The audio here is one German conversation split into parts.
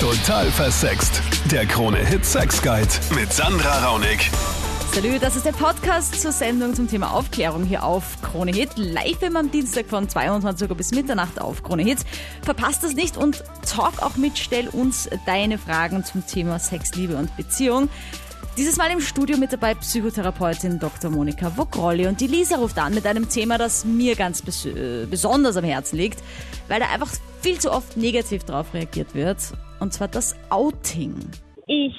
Total versext. Der Krone-Hit Sex Guide mit Sandra Raunig. Salut, das ist der Podcast zur Sendung zum Thema Aufklärung hier auf Krone Hit. Live immer am Dienstag von 22 Uhr bis Mitternacht auf Krone Hit. Verpasst das nicht und talk auch mit, stell uns deine Fragen zum Thema Sex, Liebe und Beziehung. Dieses Mal im Studio mit dabei Psychotherapeutin Dr. Monika Vogrolli und die Lisa ruft an mit einem Thema, das mir ganz bes äh, besonders am Herzen liegt, weil da einfach viel zu oft negativ drauf reagiert wird, und zwar das Outing. Ich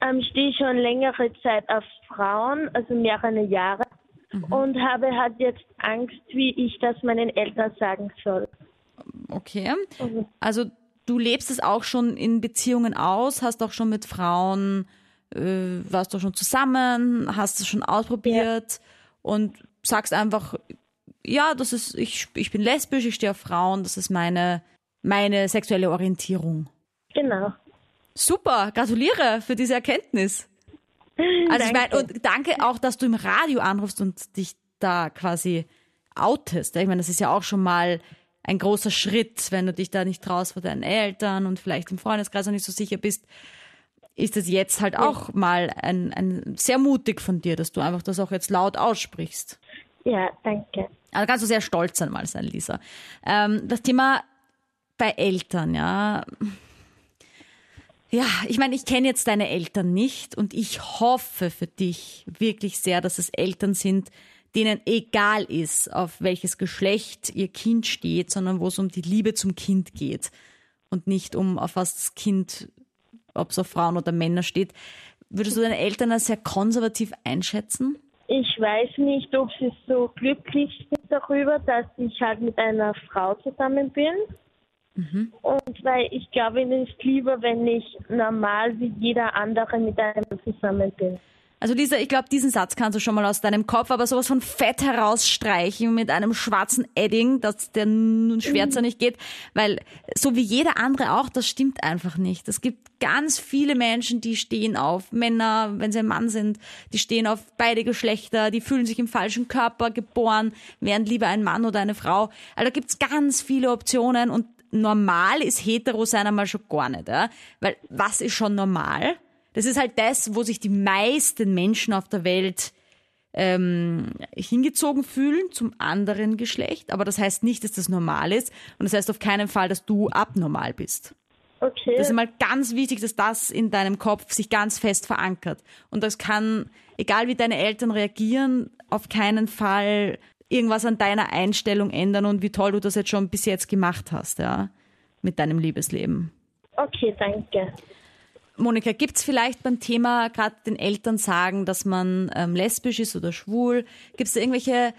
ähm, stehe schon längere Zeit auf Frauen, also mehrere Jahre, mhm. und habe halt jetzt Angst, wie ich das meinen Eltern sagen soll. Okay. Mhm. Also du lebst es auch schon in Beziehungen aus, hast auch schon mit Frauen äh, warst du schon zusammen, hast es schon ausprobiert ja. und sagst einfach, ja, das ist, ich, ich bin lesbisch, ich stehe auf Frauen, das ist meine, meine sexuelle Orientierung. Genau. Super, gratuliere für diese Erkenntnis. Also ich meine, und danke auch, dass du im Radio anrufst und dich da quasi outest. Ich meine, das ist ja auch schon mal ein großer Schritt, wenn du dich da nicht traust vor deinen Eltern und vielleicht im Freundeskreis auch nicht so sicher bist ist es jetzt halt auch mal ein, ein sehr mutig von dir, dass du einfach das auch jetzt laut aussprichst. Ja, danke. Also kannst du sehr stolz sein, mal sein, Lisa. Ähm, das Thema bei Eltern, ja. Ja, ich meine, ich kenne jetzt deine Eltern nicht und ich hoffe für dich wirklich sehr, dass es Eltern sind, denen egal ist, auf welches Geschlecht ihr Kind steht, sondern wo es um die Liebe zum Kind geht und nicht um auf was das Kind ob es auf Frauen oder Männer steht. Würdest du deine Eltern als sehr konservativ einschätzen? Ich weiß nicht, ob sie so glücklich sind darüber, dass ich halt mit einer Frau zusammen bin. Mhm. Und weil ich glaube, ihnen ist lieber, wenn ich normal wie jeder andere mit einem zusammen bin. Also Lisa, ich glaube, diesen Satz kannst du schon mal aus deinem Kopf, aber sowas von Fett herausstreichen mit einem schwarzen Edding, dass der schwärzer nicht geht, weil so wie jeder andere auch, das stimmt einfach nicht. Es gibt ganz viele Menschen, die stehen auf Männer, wenn sie ein Mann sind, die stehen auf beide Geschlechter, die fühlen sich im falschen Körper geboren, wären lieber ein Mann oder eine Frau. Also da gibt's ganz viele Optionen und normal ist hetero sein einmal schon gar nicht, ja? weil was ist schon normal? Das ist halt das, wo sich die meisten Menschen auf der Welt ähm, hingezogen fühlen zum anderen Geschlecht. Aber das heißt nicht, dass das normal ist. Und das heißt auf keinen Fall, dass du abnormal bist. Okay. Das ist mal ganz wichtig, dass das in deinem Kopf sich ganz fest verankert. Und das kann, egal wie deine Eltern reagieren, auf keinen Fall irgendwas an deiner Einstellung ändern und wie toll du das jetzt schon bis jetzt gemacht hast, ja, mit deinem Liebesleben. Okay, danke. Monika, gibt es vielleicht beim Thema gerade den Eltern sagen, dass man ähm, lesbisch ist oder schwul? Gibt es irgendwelche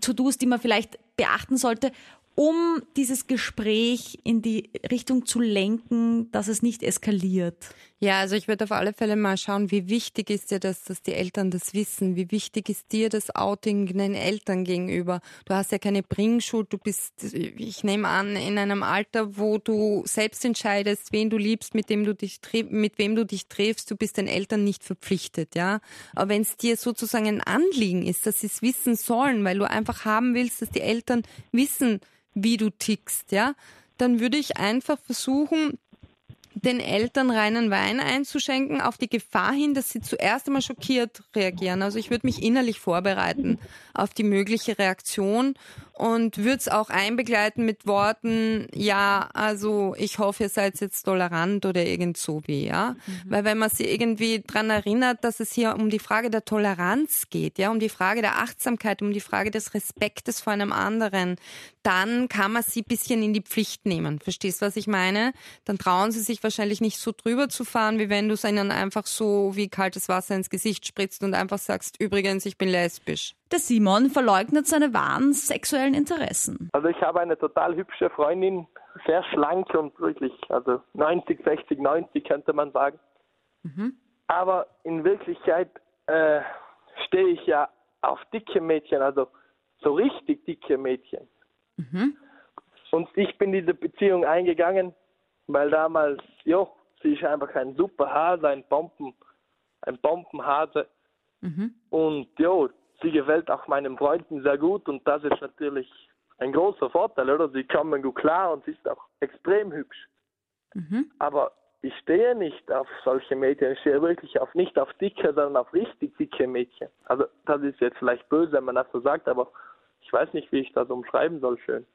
To-Dos, die man vielleicht beachten sollte? um dieses Gespräch in die Richtung zu lenken, dass es nicht eskaliert? Ja, also ich würde auf alle Fälle mal schauen, wie wichtig ist dir das, dass die Eltern das wissen? Wie wichtig ist dir das Outing den Eltern gegenüber? Du hast ja keine Bringschuld, du bist, ich nehme an, in einem Alter, wo du selbst entscheidest, wen du liebst, mit dem du dich mit wem du dich triffst, du bist den Eltern nicht verpflichtet, ja. Aber wenn es dir sozusagen ein Anliegen ist, dass sie es wissen sollen, weil du einfach haben willst, dass die Eltern wissen, wie du tickst, ja, dann würde ich einfach versuchen, den Eltern reinen Wein einzuschenken, auf die Gefahr hin, dass sie zuerst einmal schockiert reagieren. Also ich würde mich innerlich vorbereiten auf die mögliche Reaktion und würde es auch einbegleiten mit Worten, ja, also ich hoffe, ihr seid jetzt tolerant oder irgend so wie, ja. Mhm. Weil wenn man sich irgendwie dran erinnert, dass es hier um die Frage der Toleranz geht, ja, um die Frage der Achtsamkeit, um die Frage des Respektes vor einem anderen, dann kann man sie bisschen in die Pflicht nehmen. Verstehst, was ich meine? Dann trauen sie sich wahrscheinlich nicht so drüber zu fahren, wie wenn du es ihnen einfach so wie kaltes Wasser ins Gesicht spritzt und einfach sagst, übrigens, ich bin lesbisch. Der Simon verleugnet seine wahren sexuellen Interessen. Also ich habe eine total hübsche Freundin, sehr schlank und wirklich, also 90, 60, 90 könnte man sagen. Mhm. Aber in Wirklichkeit äh, stehe ich ja auf dicke Mädchen, also so richtig dicke Mädchen. Mhm. Und ich bin diese Beziehung eingegangen, weil damals, ja, sie ist einfach ein super Hase, ein Bomben, ein Bombenhase. Mhm. Und ja, sie gefällt auch meinen Freunden sehr gut und das ist natürlich ein großer Vorteil, oder? Sie kommen gut klar und sie ist auch extrem hübsch. Mhm. Aber ich stehe nicht auf solche Mädchen. Ich stehe wirklich auf nicht auf dicke, sondern auf richtig dicke Mädchen. Also das ist jetzt vielleicht böse, wenn man das so sagt, aber ich weiß nicht, wie ich das umschreiben soll schön.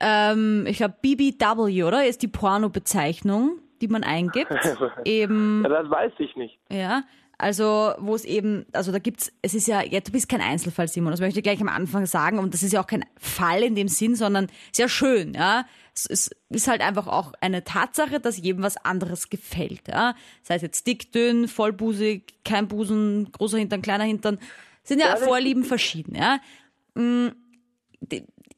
Ähm, ich glaube BBW, oder? Ist die Porno-Bezeichnung, die man eingibt. eben. Ja, das weiß ich nicht. Ja. Also, wo es eben, also da gibt's, es ist ja, ja, du bist kein Einzelfall, Simon, das möchte ich gleich am Anfang sagen, und das ist ja auch kein Fall in dem Sinn, sondern sehr schön, ja. Es ist halt einfach auch eine Tatsache, dass jedem was anderes gefällt, ja. Sei es jetzt dick, dünn, vollbusig, kein Busen, großer Hintern, kleiner Hintern, sind ja, ja Vorlieben verschieden, ja. Mm,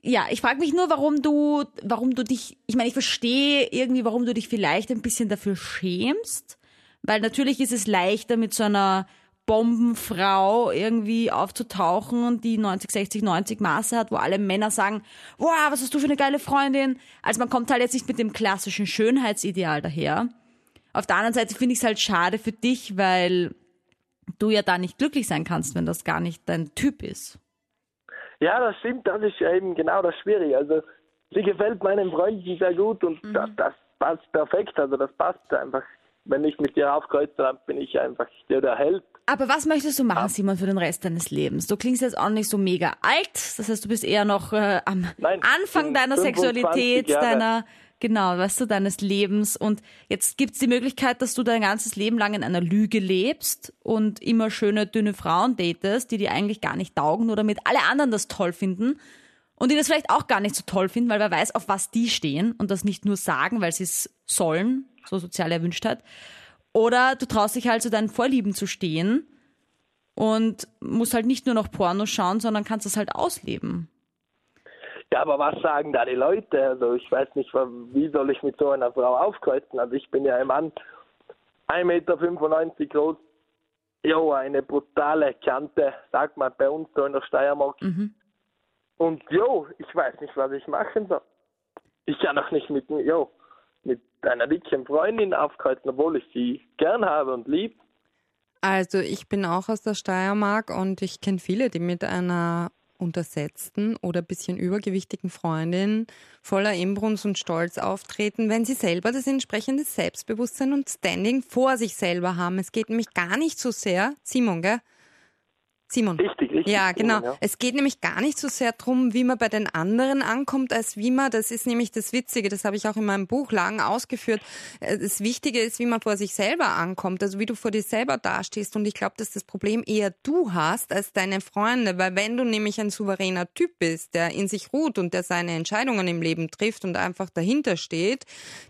ja, ich frage mich nur, warum du, warum du dich, ich meine, ich verstehe irgendwie, warum du dich vielleicht ein bisschen dafür schämst, weil natürlich ist es leichter mit so einer Bombenfrau irgendwie aufzutauchen, die 90, 60, 90 Maße hat, wo alle Männer sagen, wow, was hast du für eine geile Freundin? Also man kommt halt jetzt nicht mit dem klassischen Schönheitsideal daher. Auf der anderen Seite finde ich es halt schade für dich, weil du ja da nicht glücklich sein kannst, wenn das gar nicht dein Typ ist. Ja, das stimmt, das ist ja eben genau das Schwierige. Also sie gefällt meinen Freunden sehr gut und mhm. das, das passt perfekt, also das passt einfach wenn ich mit dir aufkreuze, dann bin ich einfach der, der Held. Aber was möchtest du machen, Simon, für den Rest deines Lebens? Du klingst jetzt auch nicht so mega alt, das heißt, du bist eher noch äh, am Nein, Anfang deiner Sexualität, Jahre. deiner, genau, weißt du, deines Lebens. Und jetzt gibt's die Möglichkeit, dass du dein ganzes Leben lang in einer Lüge lebst und immer schöne, dünne Frauen datest, die dir eigentlich gar nicht taugen oder mit alle anderen das toll finden. Und die das vielleicht auch gar nicht so toll finden, weil wer weiß, auf was die stehen und das nicht nur sagen, weil sie es sollen, so sozial erwünscht hat. Oder du traust dich halt zu deinen Vorlieben zu stehen und musst halt nicht nur noch Porno schauen, sondern kannst es halt ausleben. Ja, aber was sagen da die Leute? Also ich weiß nicht, wie soll ich mit so einer Frau aufkreuzen? Also ich bin ja ein Mann, 1,95 Meter groß, jo, eine brutale Kante, sagt man bei uns so in der Steiermark. Mhm. Und jo, ich weiß nicht, was ich machen soll. Ich kann auch nicht mit, jo, mit einer dicken Freundin aufkreuzen, obwohl ich sie gern habe und lieb. Also ich bin auch aus der Steiermark und ich kenne viele, die mit einer untersetzten oder bisschen übergewichtigen Freundin voller Inbrunst und Stolz auftreten, wenn sie selber das entsprechende Selbstbewusstsein und Standing vor sich selber haben. Es geht nämlich gar nicht so sehr, Simon, gell? Simon. Richtig, richtig. Ja, genau. Ja. Es geht nämlich gar nicht so sehr darum, wie man bei den anderen ankommt, als wie man, das ist nämlich das Witzige, das habe ich auch in meinem Buch lang ausgeführt. Äh, das Wichtige ist, wie man vor sich selber ankommt, also wie du vor dir selber dastehst. Und ich glaube, dass das Problem eher du hast als deine Freunde, weil wenn du nämlich ein souveräner Typ bist, der in sich ruht und der seine Entscheidungen im Leben trifft und einfach dahinter steht,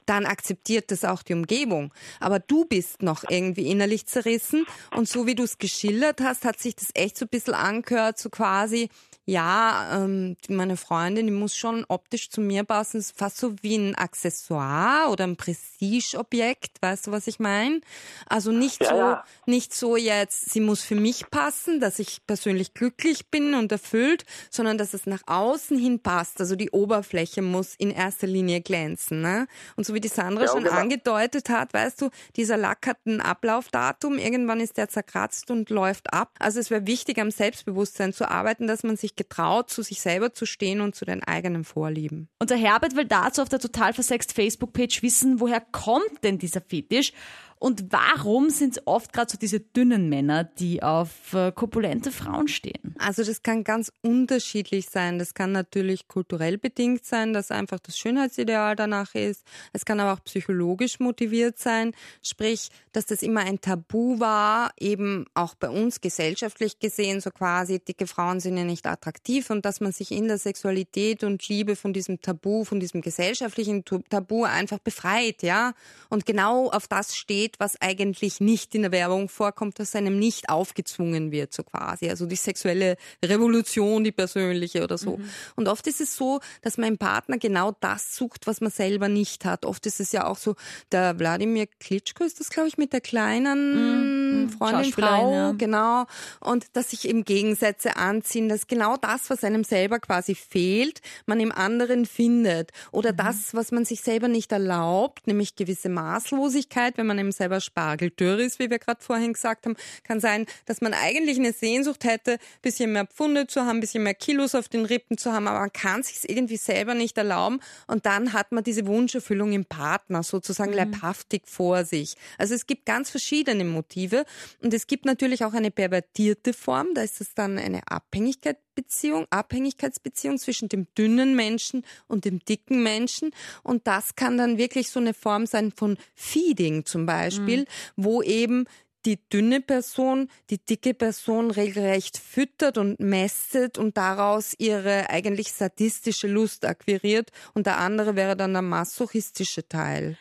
dann akzeptiert das auch die Umgebung. Aber du bist noch irgendwie innerlich zerrissen und so wie du es geschildert hast, hat sich das echt echt so ein bisschen angehört, so quasi, ja, ähm, meine Freundin, die muss schon optisch zu mir passen, ist fast so wie ein Accessoire oder ein Prestigeobjekt, weißt du, was ich meine? Also nicht ja, so, ja. nicht so jetzt, sie muss für mich passen, dass ich persönlich glücklich bin und erfüllt, sondern dass es nach außen hin passt. Also die Oberfläche muss in erster Linie glänzen, ne? Und so wie die Sandra ja, schon genau. angedeutet hat, weißt du, dieser Lack hat ein Ablaufdatum, irgendwann ist der zerkratzt und läuft ab. Also es wäre wichtig, am Selbstbewusstsein zu arbeiten, dass man sich getraut, zu sich selber zu stehen und zu den eigenen Vorlieben. Unser Herbert will dazu auf der total versext Facebook-Page wissen, woher kommt denn dieser Fetisch und warum sind es oft gerade so diese dünnen Männer, die auf äh, kopulente Frauen stehen? Also das kann ganz unterschiedlich sein. Das kann natürlich kulturell bedingt sein, dass einfach das Schönheitsideal danach ist. Es kann aber auch psychologisch motiviert sein. Sprich, dass das immer ein Tabu war, eben auch bei uns gesellschaftlich gesehen, so quasi, dicke Frauen sind ja nicht attraktiv und dass man sich in der Sexualität und Liebe von diesem Tabu, von diesem gesellschaftlichen Tabu einfach befreit, ja. Und genau auf das steht geht, was eigentlich nicht in der Werbung vorkommt, dass einem nicht aufgezwungen wird, so quasi. Also die sexuelle Revolution, die persönliche oder so. Mhm. Und oft ist es so, dass mein Partner genau das sucht, was man selber nicht hat. Oft ist es ja auch so, der Wladimir Klitschko ist das, glaube ich, mit der kleinen Mann, Mhm. Freundin, Frau, ja. genau. Und dass sich eben Gegensätze anziehen, dass genau das, was einem selber quasi fehlt, man im anderen findet. Oder Mhm. das, was man sich selber nicht erlaubt, nämlich gewisse Maßlosigkeit, wenn man eben selber spargeldürr ist, wie wir gerade vorhin gesagt haben, kann sein, dass man eigentlich eine Sehnsucht hätte, bisschen mehr Pfunde zu haben, bisschen mehr Kilos auf den Rippen zu haben, aber man kann sich irgendwie selber nicht erlauben und dann hat man diese Wunscherfüllung im Partner sozusagen leibhaftig vor sich. Also es gibt ganz verschiedene Motive und es gibt natürlich auch eine pervertierte Form, da ist es dann eine Abhängigkeitsbeziehung, Abhängigkeitsbeziehung zwischen dem dünnen Menschen und dem dicken Menschen und das kann dann wirklich so eine Form sein von Feeding zum Beispiel, wo eben die dünne Person die dicke Person regelrecht füttert und mästet und daraus ihre eigentlich sadistische Lust akquiriert und der andere wäre dann der masochistische Teil.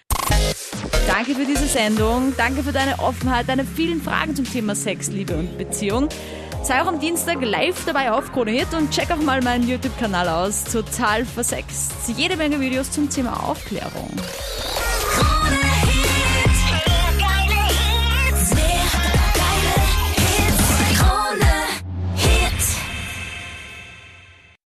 Danke für diese Sendung. Danke für deine Offenheit, deine vielen Fragen zum Thema Sex, Liebe und Beziehung. Sei auch am Dienstag live dabei auf Krone Hit und check auch mal meinen YouTube-Kanal aus. Total versext. Jede Menge Videos zum Thema Aufklärung.